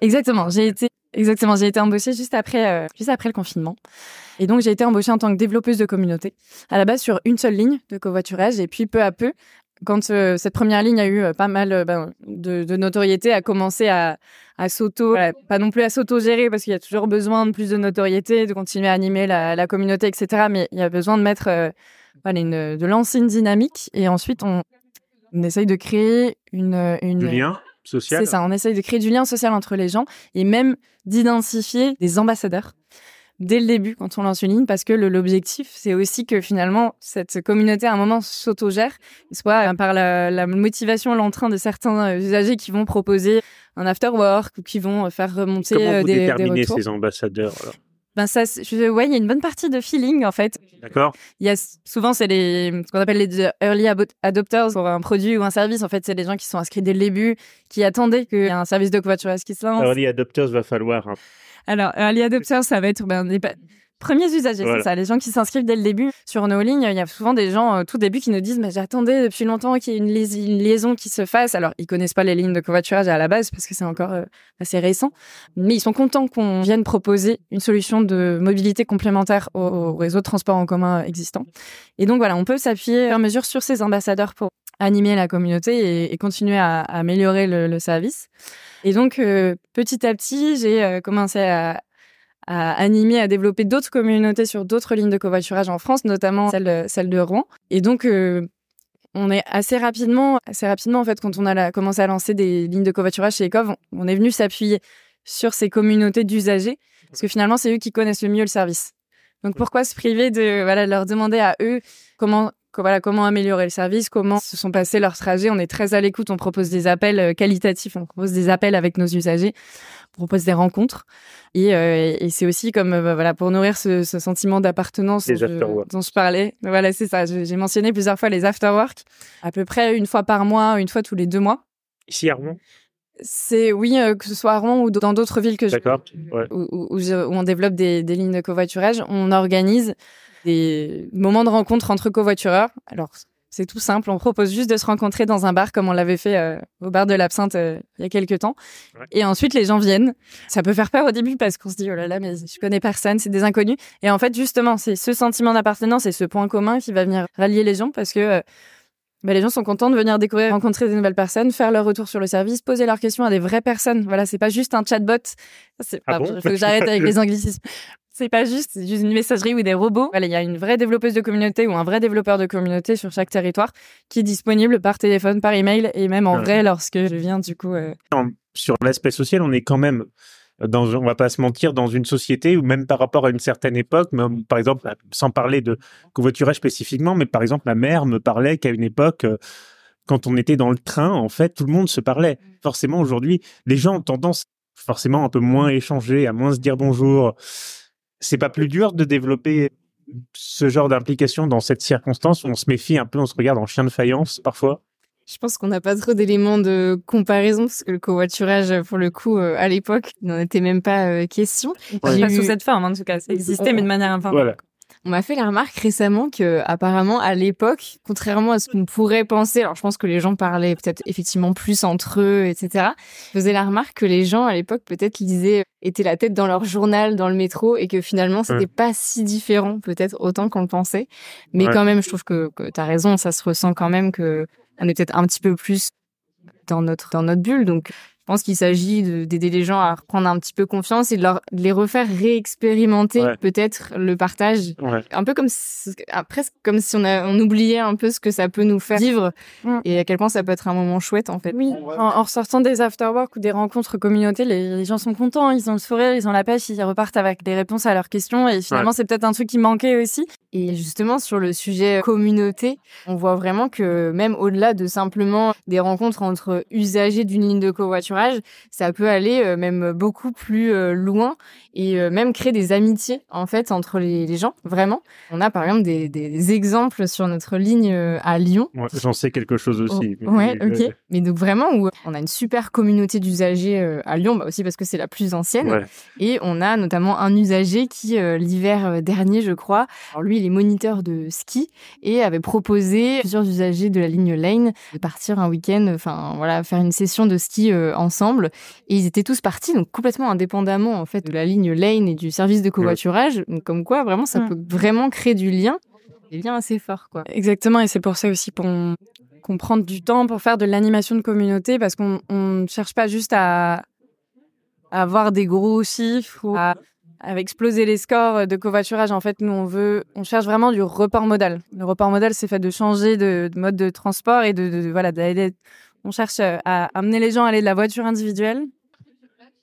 Exactement. J'ai été Exactement, j'ai été embauchée juste après, euh, juste après le confinement. Et donc, j'ai été embauchée en tant que développeuse de communauté, à la base sur une seule ligne de covoiturage. Et puis, peu à peu, quand euh, cette première ligne a eu euh, pas mal ben, de, de, notoriété, a commencé à, à s'auto, pas non plus à s'auto-gérer, parce qu'il y a toujours besoin de plus de notoriété, de continuer à animer la, la communauté, etc. Mais il y a besoin de mettre, voilà, une, de lancer une dynamique. Et ensuite, on, on essaye de créer une... une du lien social C'est ça, on essaye de créer du lien social entre les gens et même d'identifier des ambassadeurs dès le début quand on lance une ligne parce que l'objectif c'est aussi que finalement cette communauté à un moment s'autogère soit par la, motivation l'entrain de certains euh, usagers qui vont proposer un after work ou qui vont faire remonter Comment euh, vous des, déterminez des ces ambassadeurs alors ben ça, je, ouais, il y a une bonne partie de feeling en fait. D'accord. Il y a souvent c'est les ce qu'on appelle les early adopters pour un produit ou un service. En fait, c'est les gens qui sont inscrits dès le début, qui attendaient qu'il y ait un service de covoiturage qui se lance. Early adopters va falloir. Hein. Alors early adopters, ça va être ben, des premiers usagers, Voilà. c'est ça, les gens qui s'inscrivent dès le début. Sur nos lignes, il y a souvent des gens euh, tout début qui nous disent mais j'attendais depuis longtemps qu'il y ait une, liaison qui se fasse. Alors ils connaissent pas les lignes de covoiturage à la base parce que c'est encore euh, assez récent, mais ils sont contents qu'on vienne proposer une solution de mobilité complémentaire au, au réseau de transport en commun existant. Et donc voilà, on peut s'appuyer à mesure sur ces ambassadeurs pour animer la communauté et, et continuer à, à améliorer le, le service. Et donc euh, petit à petit, j'ai euh, commencé à à animer, à développer d'autres communautés sur d'autres lignes de covoiturage en France, notamment celle de, celle de Rouen. Et donc, euh, on est assez rapidement, assez rapidement en fait, quand on a la- commencé à lancer des lignes de covoiturage chez Ecov, on, on est venu s'appuyer sur ces communautés d'usagers, parce que finalement, c'est eux qui connaissent le mieux le service. Donc, pourquoi se priver de, voilà, leur demander à eux comment voilà, comment améliorer le service, comment se sont passés leurs trajets. On est très à l'écoute, on propose des appels euh, qualitatifs, on propose des appels avec nos usagers, on propose des rencontres. Et, euh, et c'est aussi comme euh, voilà pour nourrir ce, ce sentiment d'appartenance dont, dont je parlais. Voilà, c'est ça. J'ai mentionné plusieurs fois les afterwork, à peu près une fois par mois, une fois tous les deux mois. Ici à Rouen? C'est oui, euh, que ce soit à Rouen ou dans d'autres villes que je. Ouais. où, où- où je- où on développe des, des lignes de covoiturage, on organise des moments de rencontre entre covoitureurs. Alors, c'est tout simple, on propose juste de se rencontrer dans un bar comme on l'avait fait euh, au bar de l'Absinthe euh, il y a quelques temps. Ouais. Et ensuite, les gens viennent. Ça peut faire peur au début parce qu'on se dit, oh là là, mais je connais personne, c'est des inconnus. Et en fait, justement, c'est ce sentiment d'appartenance et ce point commun qui va venir rallier les gens parce que euh, bah, les gens sont contents de venir découvrir, rencontrer des nouvelles personnes, faire leur retour sur le service, poser leurs questions à des vraies personnes. Voilà, c'est pas juste un chatbot. C'est- Ah bon faut que j'arrête avec les anglicismes. C'est pas juste, une messagerie ou des robots. Voilà, il y a une vraie développeuse de communauté ou un vrai développeur de communauté sur chaque territoire qui est disponible par téléphone, par email et même en Ouais. vrai lorsque je viens du coup. euh, Sur l'aspect social, on est quand même dans, on va pas se mentir, dans une société où même par rapport à une certaine époque, par exemple, sans parler de covoiturage spécifiquement, mais par exemple, ma mère me parlait qu'à une époque, euh, quand on était dans le train, en fait, tout le monde se parlait. Forcément, aujourd'hui, les gens ont tendance forcément un peu moins à échanger, à moins se dire bonjour. C'est pas plus dur de développer ce genre d'implication dans cette circonstance où on se méfie un peu, on se regarde en chien de faïence parfois? Je pense qu'on n'a pas trop d'éléments de comparaison parce que le covoiturage, pour le coup, euh, à l'époque, il n'en était même pas euh, question. J'ai Pas eu- sous cette forme, en tout cas. Ça existait, On- mais de manière informelle. Voilà. On m'a fait la remarque récemment que, apparemment, à l'époque, contrairement à ce qu'on pourrait penser, alors je pense que les gens parlaient peut-être effectivement plus entre eux, etc. Je faisais la remarque que les gens à l'époque peut-être lisaient, étaient la tête dans leur journal, dans le métro, et que finalement c'était pas si différent, peut-être autant qu'on le pensait. Mais Ouais. quand même, je trouve que, que t'as raison, ça se ressent quand même que on est peut-être un petit peu plus dans notre dans notre bulle. Donc, je pense qu'il s'agit de- d'aider les gens à reprendre un petit peu confiance et de, leur, de les refaire réexpérimenter Ouais. peut-être le partage Ouais. un peu comme si- ah, presque comme si on, a, on oubliait un peu ce que ça peut nous faire vivre Mm. et à quel point ça peut être un moment chouette en fait. Oui, en, en ressortant des afterwork ou des rencontres communautés, les, les gens sont contents, ils ont le sourire, ils ont la pêche, ils repartent avec des réponses à leurs questions et finalement c'est peut-être un truc qui manquait aussi. Et justement sur le sujet communauté, on voit vraiment que même au-delà de simplement des rencontres entre usagers d'une ligne de covoiturage, ça peut aller euh, même beaucoup plus euh, loin et euh, même créer des amitiés en fait entre les, les gens. Vraiment, on a par exemple des, des exemples sur notre ligne à Lyon Ouais, J'en sais quelque chose aussi. Oh, ouais, Mais, ok. Mais donc vraiment où on a une super communauté d'usagers à Lyon, bah aussi parce que c'est la plus ancienne. Ouais. Et on a notamment un usager qui, l'hiver dernier, je crois, alors lui, il les moniteurs de ski et avait proposé à plusieurs usagers de la ligne Lane de partir un week-end, enfin voilà, faire une session de ski ensemble. Et ils étaient tous partis, donc complètement indépendamment en fait de la ligne Lane et du service de covoiturage. Donc, comme quoi, vraiment, ça peut vraiment créer du lien, des liens assez forts, quoi. Exactement, et c'est pour ça aussi qu'on qu'on prend du temps pour faire de l'animation de communauté parce qu'on ne cherche pas juste à, avoir des gros chiffres ou à, exploser les scores de covoiturage. En fait, nous, on veut, on cherche vraiment du report modal. Le report modal, c'est fait de changer de, mode de transport et de, voilà, On cherche à amener les gens à aller de la voiture individuelle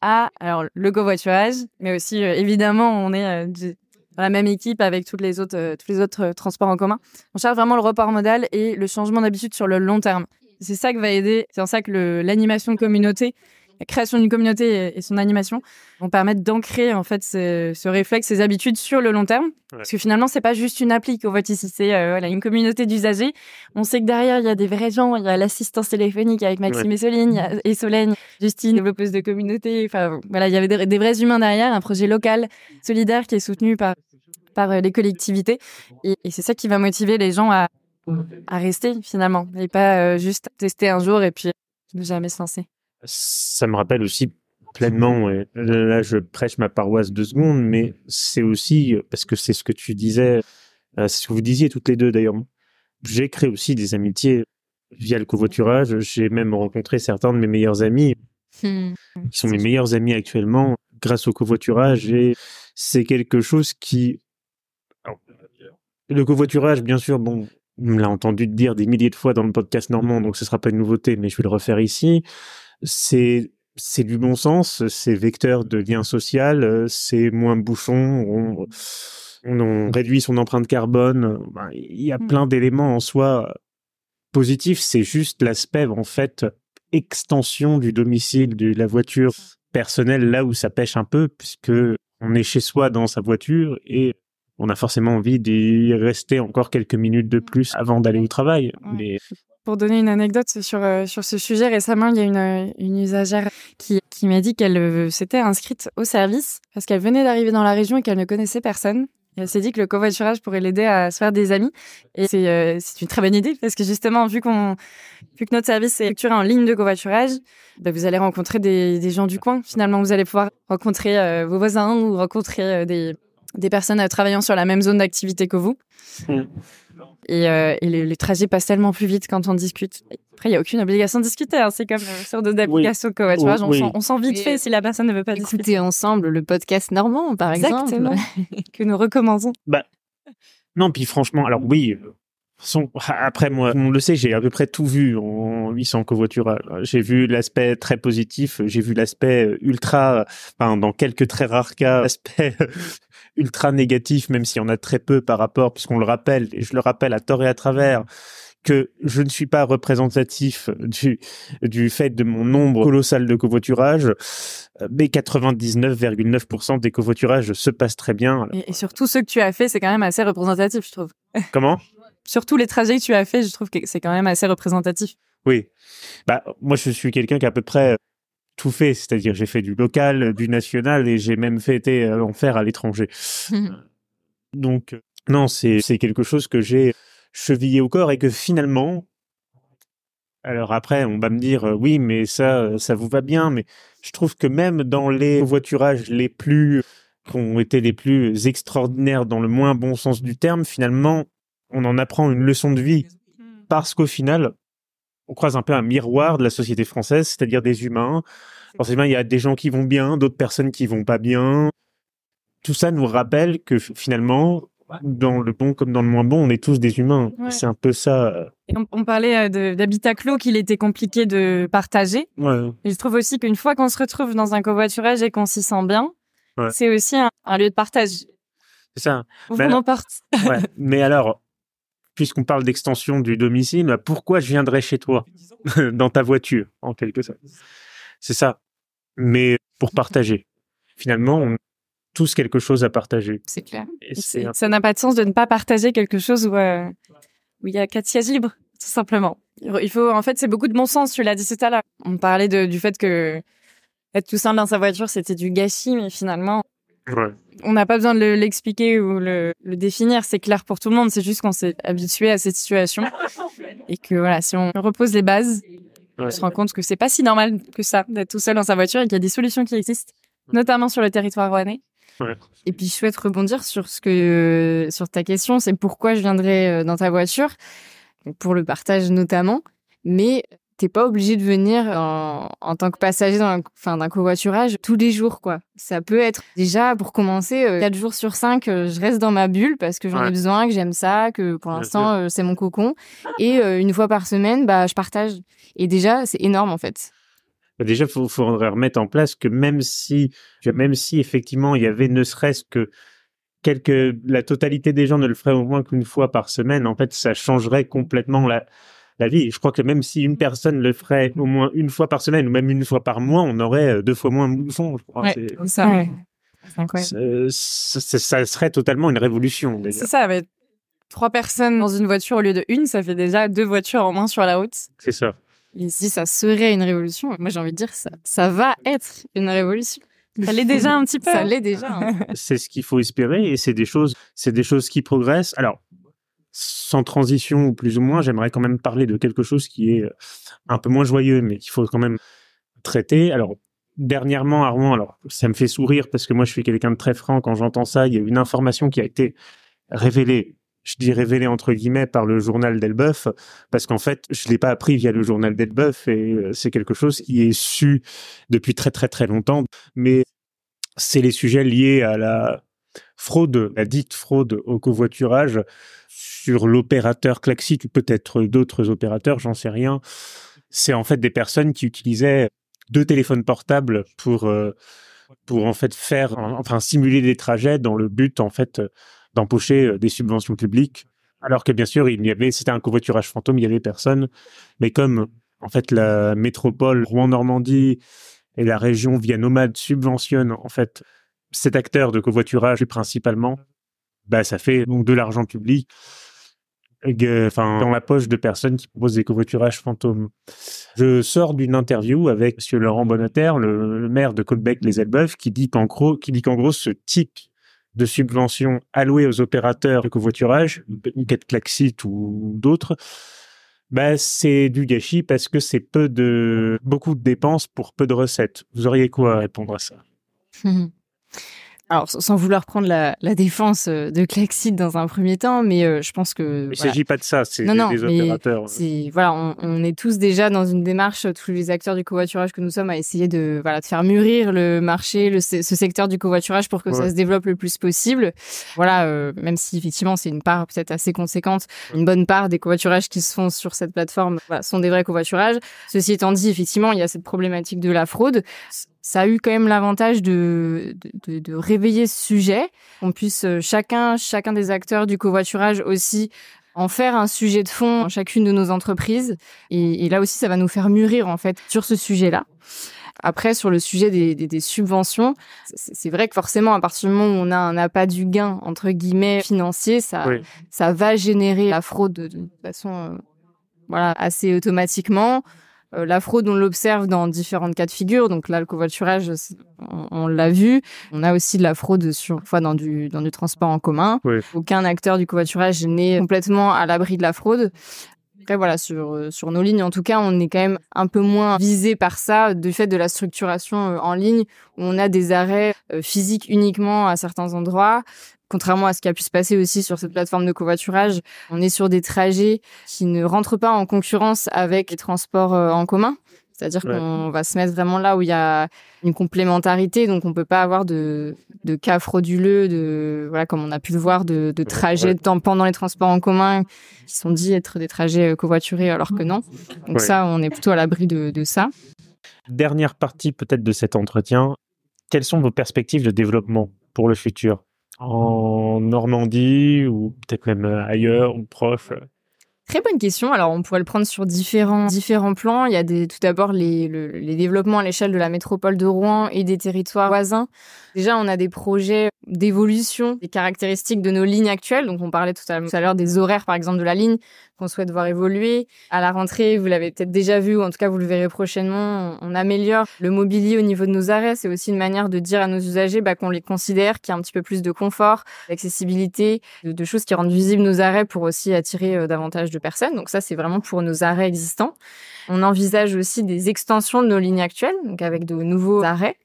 à alors le covoiturage, mais aussi euh, évidemment, on est euh, dans la même équipe avec toutes les autres, euh, tous les autres euh, transports en commun. On cherche vraiment le report modal et le changement d'habitude sur le long terme. C'est ça qui va aider. C'est en ça que l'animation de communauté la création d'une communauté et son animation vont permettre d'ancrer en fait ce, réflexe, ces habitudes sur le long terme. Parce que finalement, c'est pas juste une appli qu'on voit ici, c'est euh, voilà, une communauté d'usagers. On sait que derrière, il y a des vrais gens, il y a l'assistance téléphonique avec Maxime et Solène, et Solène, Justine, développeuse de communauté. Enfin, voilà, il y avait des, vrais humains derrière, un projet local, solidaire qui est soutenu par par euh, les collectivités. Et, c'est ça qui va motiver les gens à, à rester finalement, et pas euh, juste tester un jour et puis ne jamais se lancer ça me rappelle aussi pleinement, et là je prêche ma paroisse deux secondes, mais c'est aussi, parce que c'est ce que tu disais, euh, c'est ce que vous disiez toutes les deux d'ailleurs, j'ai créé aussi des amitiés via le covoiturage, j'ai même rencontré certains de mes meilleurs amis, hmm. qui sont mes meilleurs amis actuellement, grâce au covoiturage, et c'est quelque chose qui... le covoiturage, bien sûr, bon, on l'a entendu dire des milliers de fois dans le podcast normand, donc ce sera pas une nouveauté, mais je vais le refaire ici c'est c'est du bon sens, c'est vecteur de lien social, c'est moins bouchon, on, on, réduit son empreinte carbone. Ben, il y a mmh. plein d'éléments en soi positifs. C'est juste l'aspect en fait extension du domicile de la voiture personnelle là où ça pêche un peu puisque on est chez soi dans sa voiture et on a forcément envie d'y rester encore quelques minutes de plus avant d'aller au travail. Mais pour donner une anecdote sur, euh, sur ce sujet, récemment, il y a une, euh, une usagère qui, qui m'a dit qu'elle euh, s'était inscrite au service parce qu'elle venait d'arriver dans la région et qu'elle ne connaissait personne. Et elle s'est dit que le covoiturage pourrait l'aider à se faire des amis. Et c'est c'est une très bonne idée parce que justement, vu, qu'on vu que notre service est structuré en ligne de covoiturage, bah, vous allez rencontrer des, des gens du coin. Finalement, vous allez pouvoir rencontrer vos voisins ou rencontrer des, des personnes travaillant sur la même zone d'activité que vous. Mmh. Et, euh, et les, trajets passent tellement plus vite quand on discute. Après, il n'y a aucune obligation de discuter. Hein. C'est comme euh, sur d'autres applications oui. On, on sent vite fait si la personne ne veut pas Écouter discuter. ensemble le podcast normand, par Exactement. exemple. que nous recommandons. Bah, non, puis franchement, alors oui, après moi, on le sait, j'ai à peu près tout vu en 800 covoiturage. J'ai vu l'aspect très positif, j'ai vu l'aspect ultra, enfin dans quelques très rares cas, l'aspect ultra négatif, même s'il y en a très peu par rapport, puisqu'on le rappelle, et je le rappelle à tort et à travers, que je ne suis pas représentatif du, du fait de mon nombre colossal de covoiturage, mais 99,9% des covoiturages se passent très bien. Et, et surtout ceux que tu as fait, c'est quand même assez représentatif, je trouve. Comment? Surtout les trajets que tu as fait, je trouve que c'est quand même assez représentatif. Oui. Bah, moi, je suis quelqu'un qui a à peu près tout fait, c'est-à-dire j'ai fait du local, du national et j'ai même fait été euh, en faire à l'étranger. Donc non, c'est c'est quelque chose que j'ai chevillé au corps et que finalement alors après, on va me dire euh, oui, mais ça, euh, ça vous va bien, mais je trouve que même dans les voiturages les plus qui ont été les plus extraordinaires dans le moins bon sens du terme, finalement, on en apprend une leçon de vie parce qu'au final, on croise un peu un miroir de la société française, c'est-à-dire des humains. Forcément, il y a des gens qui vont bien, d'autres personnes qui vont pas bien. Tout ça nous rappelle que finalement, dans le bon comme dans le moins bon, on est tous des humains. C'est un peu ça. on, parlait euh, d'habitat clos qu'il était compliqué de partager. Et je trouve aussi qu'une fois qu'on se retrouve dans un covoiturage et qu'on s'y sent bien, c'est aussi un, lieu de partage. C'est ça. On mais, emporte. mais alors, puisqu'on parle d'extension du domicile, bah, pourquoi je viendrais chez toi dans ta voiture, en quelque sorte? C'est ça. Mais pour partager. Finalement, on a tous quelque chose à partager. C'est clair. Ça n'a pas de sens de ne pas partager quelque chose où, euh, où il y a quatre sièges libres, tout simplement. Il faut, en fait, c'est beaucoup de bon sens. Tu l'as dit tout à l'heure. On parlait de, du fait que être tout seul dans sa voiture, c'était du gâchis, mais finalement, On n'a pas besoin de l'expliquer ou le, le définir, c'est clair pour tout le monde, c'est juste qu'on s'est habitué à cette situation. Et que voilà, si on repose les bases, on se rend compte que c'est pas si normal que ça d'être tout seul dans sa voiture et qu'il y a des solutions qui existent, notamment sur le territoire rouennais. Et puis je souhaite rebondir sur ce que sur ta question, c'est pourquoi je viendrais euh, dans ta voiture pour le partage notamment, mais t'es pas obligé de venir en, en tant que passager dans enfin d'un covoiturage tous les jours quoi. Ça peut être déjà pour commencer euh, quatre jours sur cinq, euh, je reste dans ma bulle parce que j'en ai besoin, que j'aime ça, que pour l'instant euh, c'est mon cocon et une fois par semaine bah je partage et déjà c'est énorme en fait. Bah, déjà, il faudrait remettre en place que même si, même si effectivement il y avait ne serait-ce que quelques, la totalité des gens ne le ferait au moins qu'une fois par semaine, en fait, ça changerait complètement la, la vie. Je crois que même si une personne le ferait au moins une fois par semaine ou même une fois par mois, on aurait euh, deux fois moins de bouffons. Je crois. Ouais, ça. Ça, serait totalement une révolution. C'est ça, mais trois personnes dans une voiture au lieu de une, ça fait déjà deux voitures en moins sur la route. C'est ça. Et si ça serait une révolution, moi j'ai envie de dire ça, ça va être une révolution. Ça l'est déjà un petit peu. Ça l'est déjà. Hein. c'est ce qu'il faut espérer et c'est des choses, c'est des choses qui progressent. Alors, sans transition ou plus ou moins, j'aimerais quand même parler de quelque chose qui est euh, un peu moins joyeux, mais qu'il faut quand même traiter. Alors, dernièrement, Armand, alors ça me fait sourire parce que moi je suis quelqu'un de très franc quand j'entends ça. Il y a une information qui a été révélée, je dis révélée entre guillemets par le journal d'Elbeuf, parce qu'en fait je l'ai pas appris via le journal d'Elbeuf et euh, c'est quelque chose qui est su depuis très très très longtemps. Mais c'est les sujets liés à la fraude, la dite fraude au covoiturage sur l'opérateur Klaxit ou peut-être d'autres opérateurs, j'en sais rien. C'est en fait des personnes qui utilisaient deux téléphones portables pour euh, pour en fait faire enfin simuler des trajets dans le but en fait d'empocher euh, des subventions publiques. Alors que bien sûr il y avait c'était un covoiturage fantôme il y avait personne. Mais comme en fait la métropole Rouen Normandie et la région via Nomade subventionnent en fait cet acteur de covoiturage principalement, bah ça fait donc de l'argent public dans la poche de personnes qui proposent des covoiturages fantômes. Je sors d'une interview avec monsieur Laurent Bonneterre, le, maire de Côtebec les Elbeuf, qui dit qu'en gros qui dit qu'en gros ce type de subvention allouée aux opérateurs de covoiturage, Quête Klaxit ou d'autres, bah, c'est du gâchis parce que c'est peu de beaucoup de dépenses pour peu de recettes. Vous auriez quoi à répondre à ça? alors sans vouloir prendre la, la défense euh, de Klaxit dans un premier temps, mais euh, je pense que il s'agit pas de ça, c'est des, des opérateurs. C'est voilà, on, on, est tous déjà dans une démarche, tous les acteurs du covoiturage que nous sommes, à essayer de voilà de faire mûrir le marché, le, ce secteur du covoiturage pour que ça se développe le plus possible. Voilà, euh, même si effectivement c'est une part peut-être assez conséquente, une bonne part des covoiturages qui se font sur cette plateforme voilà, sont des vrais covoiturages. Ceci étant dit, effectivement, il y a cette problématique de la fraude ça a eu quand même l'avantage de, de, de, réveiller ce sujet, qu'on puisse euh, chacun, chacun des acteurs du covoiturage aussi en faire un sujet de fond dans chacune de nos entreprises. Et, et, là aussi, ça va nous faire mûrir en fait sur ce sujet-là. Après, sur le sujet des, des, des subventions, c'est vrai que forcément, à partir du moment où on a un appât du gain entre guillemets financier, ça, ça va générer la fraude de, de façon euh, voilà assez automatiquement. Euh, la fraude, on l'observe dans différentes cas de figure. Donc là, le covoiturage, on, l'a vu. On a aussi de la fraude sur fois dans du dans du transport en commun. Aucun acteur du covoiturage n'est complètement à l'abri de la fraude. Après, voilà, sur, euh, sur nos lignes, en tout cas, on est quand même un peu moins visé par ça du fait de la structuration euh, en ligne où on a des arrêts physiques uniquement à certains endroits contrairement à ce qui a pu se passer aussi sur cette plateforme de covoiturage, on est sur des trajets qui ne rentrent pas en concurrence avec les transports euh, en commun. C'est-à-dire qu'on va se mettre vraiment là où il y a une complémentarité, donc on peut pas avoir de, de cas frauduleux, de voilà comme on a pu le voir, de, de trajets pendant les transports en commun qui sont dits être des trajets euh, covoiturés alors que non. Donc ça, on est plutôt à l'abri de, de ça. Dernière partie peut-être de cet entretien. Quelles sont vos perspectives de développement pour le futur? En Normandie ou peut-être même euh, ailleurs ou proche? Très bonne question. Alors, on pourrait le prendre sur différents, différents plans. Il y a tout d'abord les, les développements à l'échelle de la métropole de Rouen et des territoires voisins. Déjà, on a des projets d'évolution des caractéristiques de nos lignes actuelles. Donc, on parlait tout à l'heure des horaires, par exemple, de la ligne qu'on souhaite voir évoluer. À la rentrée, vous l'avez peut-être déjà vu, ou en tout cas, vous le verrez prochainement, on, améliore le mobilier au niveau de nos arrêts. C'est aussi une manière de dire à nos usagers bah, qu'on les considère, qu'il y a un petit peu plus de confort, d'accessibilité, de, choses qui rendent visibles nos arrêts pour aussi attirer euh, davantage de personnes. Donc ça, c'est vraiment pour nos arrêts existants. On envisage aussi des extensions de nos lignes actuelles, donc avec de nouveaux arrêts.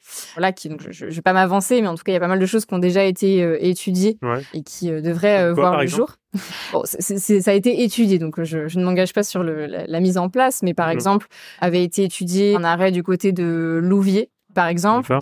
Donc je ne vais pas m'avancer, mais en tout cas, il y a pas mal de choses qui ont déjà été euh, étudiées et qui euh, devraient euh, voir le jour. bon, ça a été étudié, donc je, je ne m'engage pas sur le, la, mise en place, mais par exemple, avait été étudié un arrêt du côté de Louviers, par exemple,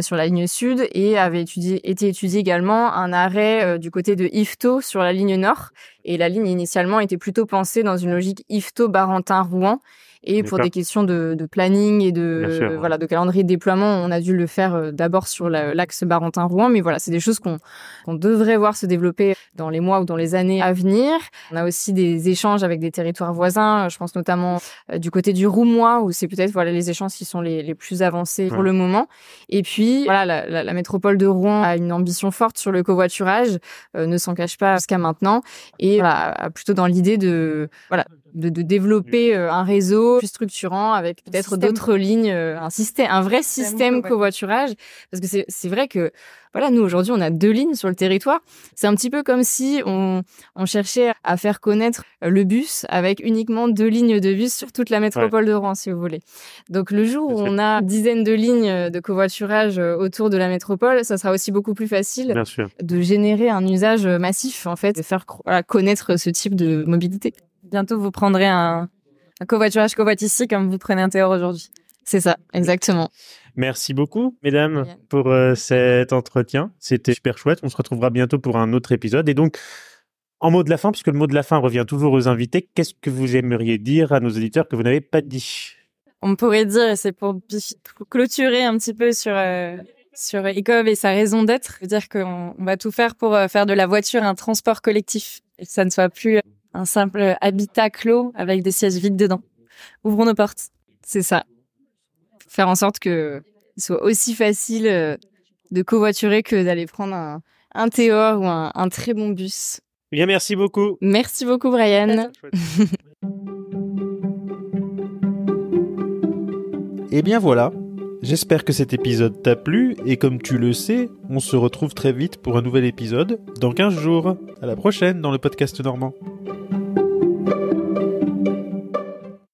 sur la ligne sud, et avait étudié, été étudié également un arrêt du côté de Ifto sur la ligne nord. Et la ligne initialement était plutôt pensée dans une logique Ifto-Barentin-Rouen. Et pour des questions de, de planning et de voilà de calendrier de déploiement, on a dû le faire euh, d'abord sur l'axe Barentin-Rouen. Mais voilà, c'est des choses qu'on qu'on devrait voir se développer dans les mois ou dans les années à venir. On a aussi des échanges avec des territoires voisins. Je pense notamment euh, du côté du Roumois, où c'est peut-être voilà les échanges qui sont les, les plus avancés pour le moment. Et puis voilà, la, la, la, métropole de Rouen a une ambition forte sur le covoiturage, euh, ne s'en cache pas jusqu'à maintenant, et voilà, plutôt dans l'idée de voilà de, de développer euh, un réseau plus structurant avec peut-être d'autres lignes, euh, un système, un vrai système covoiturage. Parce que c'est vrai que voilà, nous aujourd'hui on a deux lignes sur le territoire. C'est un petit peu comme si on, on cherchait à faire connaître euh, le bus avec uniquement deux lignes de bus sur toute la métropole de Rouen, si vous voulez. Donc le jour où on a dizaines de lignes de covoiturage autour de la métropole, ça sera aussi beaucoup plus facile de générer un usage massif en fait, de faire connaître ce type de mobilité. Bientôt, vous prendrez un, un covoiturage ici comme vous prenez un théor aujourd'hui. C'est ça, exactement. Merci beaucoup, mesdames, pour euh, cet entretien. C'était super chouette. On se retrouvera bientôt pour un autre épisode. Et donc, en mot de la fin, puisque le mot de la fin revient toujours aux invités, qu'est-ce que vous aimeriez dire à nos auditeurs que vous n'avez pas dit? On pourrait dire, c'est pour clôturer un petit peu sur euh, sur Ecov et sa raison d'être, dire qu'on va tout faire pour euh, faire de la voiture un transport collectif et que ça ne soit plus un simple habitat clos avec des sièges vides dedans. Ouvrons nos portes. C'est ça. Faire en sorte que ce soit aussi facile euh, de covoiturer que d'aller prendre un, un Théor ou un, un, très bon bus. Bien, merci beaucoup. Merci beaucoup, Brian. Et eh bien voilà, J'espère que cet épisode t'a plu et comme tu le sais, on se retrouve très vite pour un nouvel épisode dans 15 jours. À la prochaine dans le podcast normand.